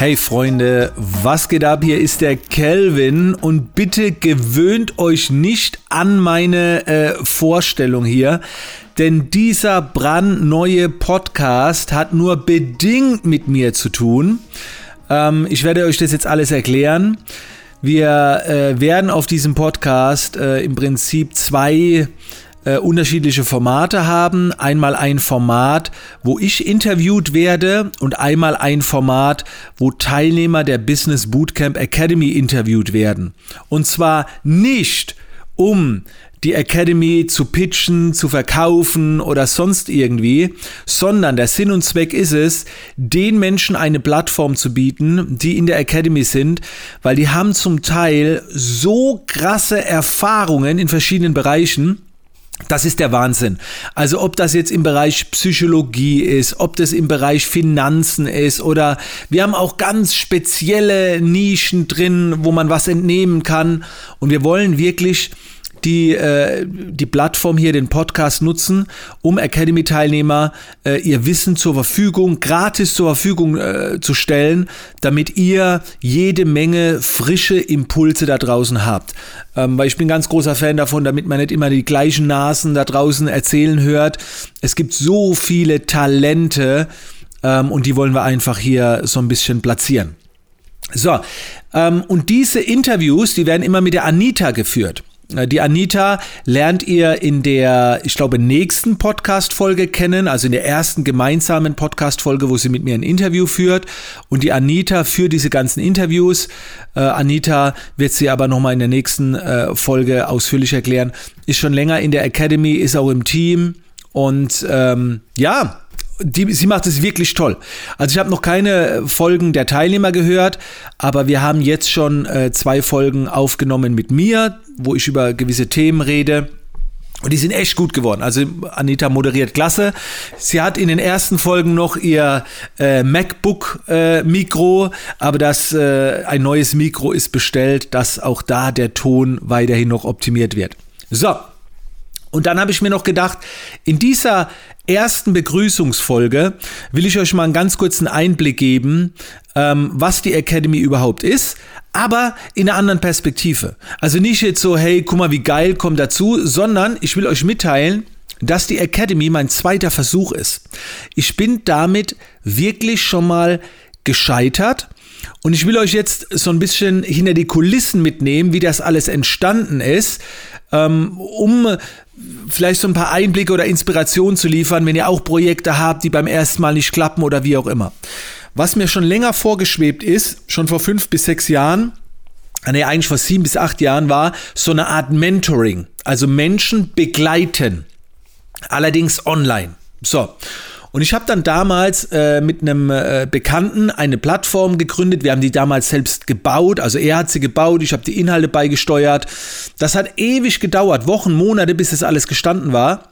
Hey Freunde, was geht ab? Hier ist der Kelvin und bitte gewöhnt euch nicht an meine äh, Vorstellung hier, denn dieser brandneue Podcast hat nur bedingt mit mir zu tun. Ähm, ich werde euch das jetzt alles erklären. Wir äh, werden auf diesem Podcast äh, im Prinzip zwei äh, unterschiedliche Formate haben. Einmal ein Format, wo ich interviewt werde und einmal ein Format, wo Teilnehmer der Business Bootcamp Academy interviewt werden. Und zwar nicht um die Academy zu pitchen, zu verkaufen oder sonst irgendwie, sondern der Sinn und Zweck ist es, den Menschen eine Plattform zu bieten, die in der Academy sind, weil die haben zum Teil so krasse Erfahrungen in verschiedenen Bereichen, das ist der Wahnsinn. Also ob das jetzt im Bereich Psychologie ist, ob das im Bereich Finanzen ist oder wir haben auch ganz spezielle Nischen drin, wo man was entnehmen kann. Und wir wollen wirklich die äh, die Plattform hier, den Podcast nutzen, um Academy-Teilnehmer äh, ihr Wissen zur Verfügung, gratis zur Verfügung äh, zu stellen, damit ihr jede Menge frische Impulse da draußen habt. Ähm, weil ich bin ganz großer Fan davon, damit man nicht immer die gleichen Nasen da draußen erzählen hört. Es gibt so viele Talente ähm, und die wollen wir einfach hier so ein bisschen platzieren. So, ähm, und diese Interviews, die werden immer mit der Anita geführt. Äh, die Anita lernt ihr in der, ich glaube, nächsten Podcast-Folge kennen, also in der ersten gemeinsamen Podcast-Folge, wo sie mit mir ein Interview führt. Und die Anita für diese ganzen Interviews, äh, Anita wird sie aber nochmal in der nächsten äh, Folge ausführlich erklären, ist schon länger in der Academy, ist auch im Team. Und ähm, ja, die, sie macht es wirklich toll. Also ich habe noch keine Folgen der Teilnehmer gehört, aber wir haben jetzt schon äh, zwei Folgen aufgenommen mit mir, wo ich über gewisse Themen rede. Und die sind echt gut geworden. Also Anita moderiert klasse. Sie hat in den ersten Folgen noch ihr äh, MacBook-Mikro, äh, aber das äh, ein neues Mikro ist bestellt, dass auch da der Ton weiterhin noch optimiert wird. So. Und dann habe ich mir noch gedacht, in dieser ersten Begrüßungsfolge will ich euch mal einen ganz kurzen Einblick geben, ähm, was die Academy überhaupt ist, aber in einer anderen Perspektive. Also nicht jetzt so, hey, guck mal, wie geil, komm dazu, sondern ich will euch mitteilen, dass die Academy mein zweiter Versuch ist. Ich bin damit wirklich schon mal gescheitert. Und ich will euch jetzt so ein bisschen hinter die Kulissen mitnehmen, wie das alles entstanden ist, ähm, um vielleicht so ein paar Einblicke oder Inspirationen zu liefern, wenn ihr auch Projekte habt, die beim ersten Mal nicht klappen oder wie auch immer. Was mir schon länger vorgeschwebt ist, schon vor fünf bis sechs Jahren, nee, eigentlich vor sieben bis acht Jahren war, so eine Art Mentoring. Also Menschen begleiten. Allerdings online. So. Und ich habe dann damals äh, mit einem äh, Bekannten eine Plattform gegründet. Wir haben die damals selbst gebaut. Also er hat sie gebaut, ich habe die Inhalte beigesteuert. Das hat ewig gedauert, Wochen, Monate, bis das alles gestanden war.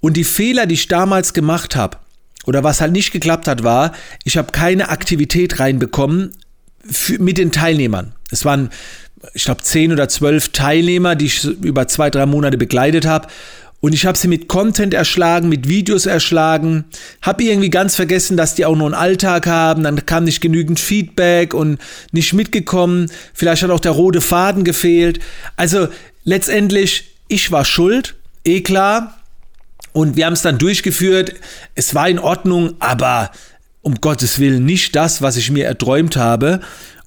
Und die Fehler, die ich damals gemacht habe, oder was halt nicht geklappt hat, war, ich habe keine Aktivität reinbekommen für, mit den Teilnehmern. Es waren, ich glaube, zehn oder zwölf Teilnehmer, die ich über zwei, drei Monate begleitet habe. Und ich habe sie mit Content erschlagen, mit Videos erschlagen, habe irgendwie ganz vergessen, dass die auch nur einen Alltag haben, dann kam nicht genügend Feedback und nicht mitgekommen, vielleicht hat auch der rote Faden gefehlt. Also letztendlich, ich war schuld, eh klar. Und wir haben es dann durchgeführt, es war in Ordnung, aber um Gottes Willen nicht das, was ich mir erträumt habe.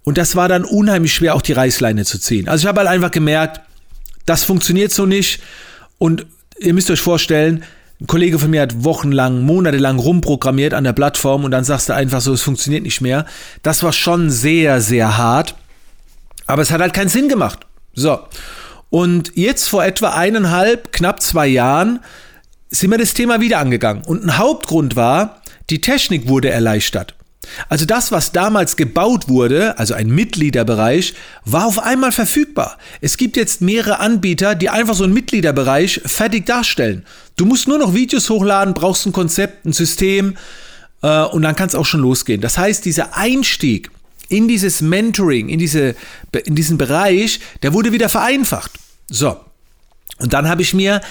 Und das war dann unheimlich schwer, auch die Reißleine zu ziehen. Also ich habe halt einfach gemerkt, das funktioniert so nicht. Und ihr müsst euch vorstellen, ein Kollege von mir hat wochenlang, monatelang rumprogrammiert an der Plattform und dann sagst du einfach so, es funktioniert nicht mehr. Das war schon sehr, sehr hart. Aber es hat halt keinen Sinn gemacht. So. Und jetzt vor etwa eineinhalb, knapp zwei Jahren sind wir das Thema wieder angegangen. Und ein Hauptgrund war, die Technik wurde erleichtert. Also das, was damals gebaut wurde, also ein Mitgliederbereich, war auf einmal verfügbar. Es gibt jetzt mehrere Anbieter, die einfach so einen Mitgliederbereich fertig darstellen. Du musst nur noch Videos hochladen, brauchst ein Konzept, ein System äh, und dann kann es auch schon losgehen. Das heißt, dieser Einstieg in dieses Mentoring, in, diese, in diesen Bereich, der wurde wieder vereinfacht. So. Und dann habe ich mir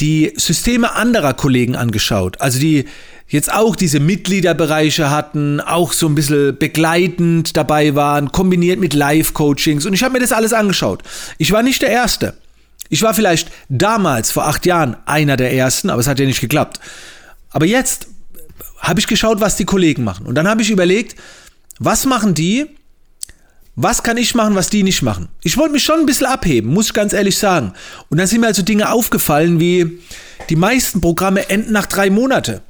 die Systeme anderer Kollegen angeschaut. Also die jetzt auch diese Mitgliederbereiche hatten, auch so ein bisschen begleitend dabei waren, kombiniert mit Live-Coachings. Und ich habe mir das alles angeschaut. Ich war nicht der Erste. Ich war vielleicht damals, vor acht Jahren, einer der Ersten, aber es hat ja nicht geklappt. Aber jetzt habe ich geschaut, was die Kollegen machen. Und dann habe ich überlegt, was machen die? Was kann ich machen, was die nicht machen? Ich wollte mich schon ein bisschen abheben, muss ich ganz ehrlich sagen. Und dann sind mir also Dinge aufgefallen, wie die meisten Programme enden nach drei Monate.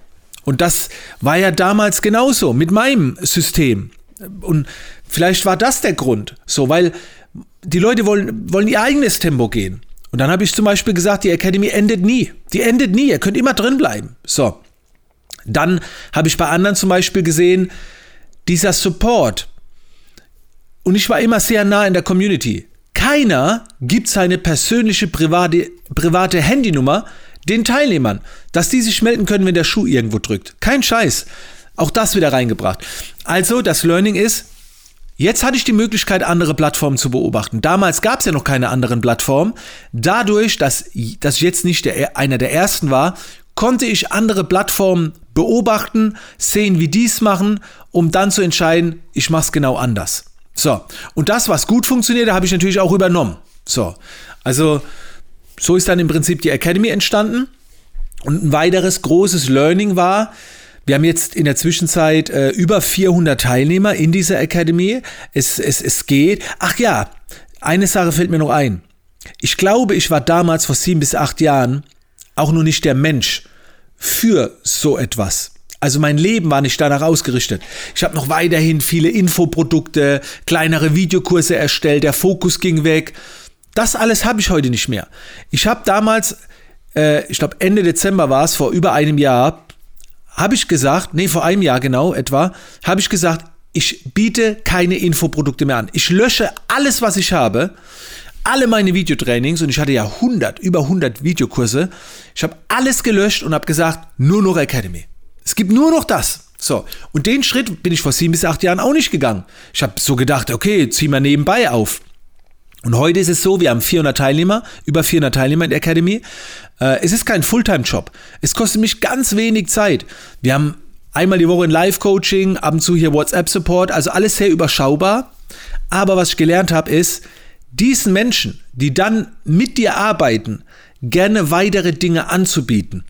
Und das war ja damals genauso mit meinem System. Und vielleicht war das der Grund. So, weil die Leute wollen, wollen ihr eigenes Tempo gehen. Und dann habe ich zum Beispiel gesagt, die Academy endet nie. Die endet nie. Ihr könnt immer drin bleiben. So. Dann habe ich bei anderen zum Beispiel gesehen, dieser Support. Und ich war immer sehr nah in der Community. Keiner gibt seine persönliche private, private Handynummer den Teilnehmern, dass die sich melden können, wenn der Schuh irgendwo drückt. Kein Scheiß. Auch das wieder reingebracht. Also, das Learning ist, Jetzt hatte ich die Möglichkeit, andere Plattformen zu beobachten. Damals gab es ja noch keine anderen Plattformen. Dadurch, dass, dass ich jetzt nicht der, einer der ersten war, konnte ich andere Plattformen beobachten, sehen, wie die es machen, um dann zu entscheiden, ich mache es genau anders. So, und das, was gut funktioniert, habe ich natürlich auch übernommen. So, also so ist dann im Prinzip die Academy entstanden. Und ein weiteres großes Learning war, wir haben jetzt in der Zwischenzeit äh, über 400 Teilnehmer in dieser Academy. Es, es, es geht. Ach ja, eine Sache fällt mir noch ein. Ich glaube, ich war damals vor sieben bis acht Jahren auch noch nicht der Mensch für so etwas. Also mein Leben war nicht danach ausgerichtet. Ich habe noch weiterhin viele Infoprodukte, kleinere Videokurse erstellt, der Fokus ging weg. Das alles habe ich heute nicht mehr. Ich habe damals, äh, ich glaube Ende Dezember war es, vor über einem Jahr, habe ich gesagt, nee, vor einem Jahr genau etwa, habe ich gesagt, ich biete keine Infoprodukte mehr an. Ich lösche alles, was ich habe, alle meine Videotrainings und ich hatte ja 100, über 100 Videokurse. Ich habe alles gelöscht und habe gesagt, nur noch Academy. Es gibt nur noch das. So, und den Schritt bin ich vor sieben bis acht Jahren auch nicht gegangen. Ich habe so gedacht, okay, zieh mal nebenbei auf. Und heute ist es so, wir haben 400 Teilnehmer, über 400 Teilnehmer in der Academy. Äh, es ist kein Fulltime-Job. Es kostet mich ganz wenig Zeit. Wir haben einmal die Woche ein Live-Coaching, ab und zu hier WhatsApp-Support, also alles sehr überschaubar. Aber was ich gelernt habe, ist, diesen Menschen, die dann mit dir arbeiten, gerne weitere Dinge anzubieten.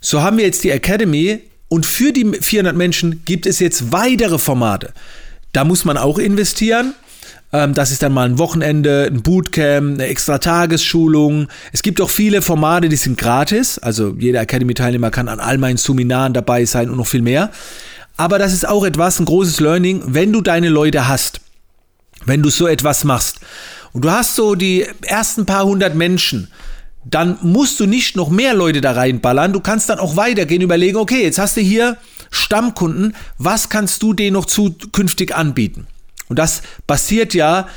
So haben wir jetzt die Academy und für die 400 Menschen gibt es jetzt weitere Formate. Da muss man auch investieren. Ähm, das ist dann mal ein Wochenende, ein Bootcamp, eine extra Tagesschulung. Es gibt auch viele Formate, die sind gratis. Also jeder Academy-Teilnehmer kann an all meinen Seminaren dabei sein und noch viel mehr. Aber das ist auch etwas, ein großes Learning, wenn du deine Leute hast, wenn du so etwas machst und du hast so die ersten paar hundert Menschen, dann musst du nicht noch mehr Leute da reinballern. Du kannst dann auch weitergehen, überlegen, okay, jetzt hast du hier Stammkunden, was kannst du denen noch zukünftig anbieten? Und das basiert ja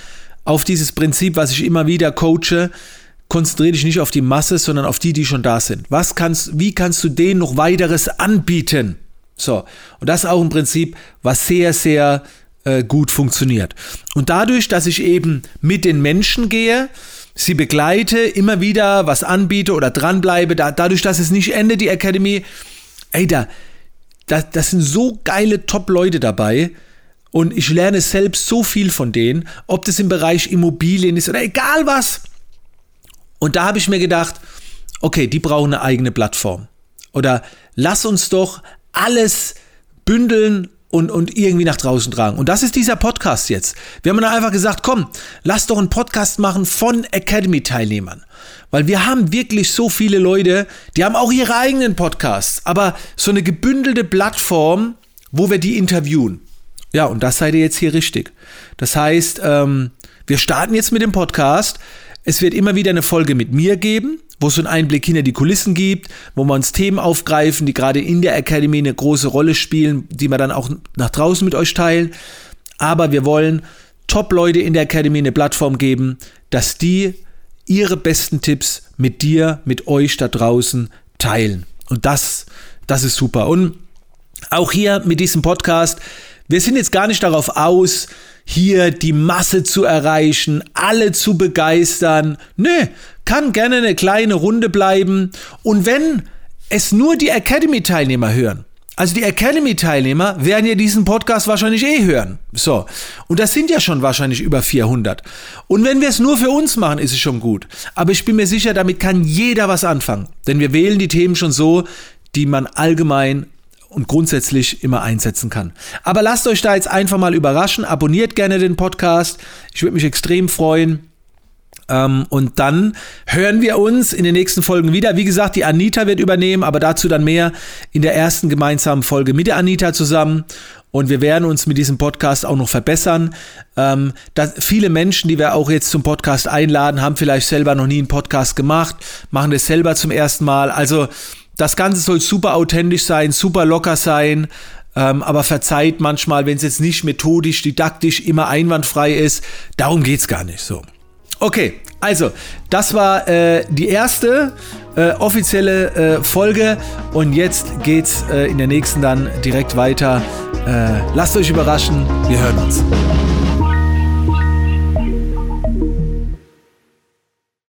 auf dieses Prinzip, was ich immer wieder coache. Konzentriere dich nicht auf die Masse, sondern auf die, die schon da sind. Was kannst, wie kannst du denen noch weiteres anbieten? So. Und das ist auch ein Prinzip, was sehr, sehr äh, gut funktioniert. Und dadurch, dass ich eben mit den Menschen gehe, sie begleite, immer wieder was anbiete oder dranbleibe, da, dadurch, dass es nicht endet, die Academy, ey, da, da, das sind so geile Top-Leute dabei, und ich lerne selbst so viel von denen, ob das im Bereich Immobilien ist oder egal was. Und da habe ich mir gedacht, okay, die brauchen eine eigene Plattform. Oder lass uns doch alles bündeln und, und irgendwie nach draußen tragen. Und das ist dieser Podcast jetzt. Wir haben dann einfach gesagt, komm, lass doch einen Podcast machen von Academy-Teilnehmern. Weil wir haben wirklich so viele Leute, die haben auch ihre eigenen Podcasts, aber so eine gebündelte Plattform, wo wir die interviewen. Ja, und das seid ihr jetzt hier richtig. Das heißt, ähm, wir starten jetzt mit dem Podcast. Es wird immer wieder eine Folge mit mir geben, wo es so einen Einblick hinter die Kulissen gibt, wo wir uns Themen aufgreifen, die gerade in der Academy eine große Rolle spielen, die wir dann auch nach draußen mit euch teilen. Aber wir wollen Top-Leute in der Academy eine Plattform geben, dass die ihre besten Tipps mit dir, mit euch da draußen teilen. Und das, das ist super. Und auch hier mit diesem Podcast Wir sind jetzt gar nicht darauf aus, hier die Masse zu erreichen, alle zu begeistern. Nö, kann gerne eine kleine Runde bleiben. Und wenn es nur die Academy-Teilnehmer hören, also die Academy-Teilnehmer werden ja diesen Podcast wahrscheinlich eh hören. So. Und das sind ja schon wahrscheinlich über 400. Und wenn wir es nur für uns machen, ist es schon gut. Aber ich bin mir sicher, damit kann jeder was anfangen. Denn wir wählen die Themen schon so, die man allgemein und grundsätzlich immer einsetzen kann. Aber lasst euch da jetzt einfach mal überraschen. Abonniert gerne den Podcast. Ich würde mich extrem freuen. Ähm, und dann hören wir uns in den nächsten Folgen wieder. Wie gesagt, die Anita wird übernehmen, aber dazu dann mehr in der ersten gemeinsamen Folge mit der Anita zusammen. Und wir werden uns mit diesem Podcast auch noch verbessern. Ähm, viele Menschen, die wir auch jetzt zum Podcast einladen, haben vielleicht selber noch nie einen Podcast gemacht, machen das selber zum ersten Mal. Also das Ganze soll super authentisch sein, super locker sein. Ähm, aber verzeiht manchmal, wenn es jetzt nicht methodisch, didaktisch immer einwandfrei ist. Darum geht es gar nicht so. Okay, also, das war äh, die erste äh, offizielle äh, Folge und jetzt geht's äh, in der nächsten dann direkt weiter. Äh, lasst euch überraschen, wir hören uns.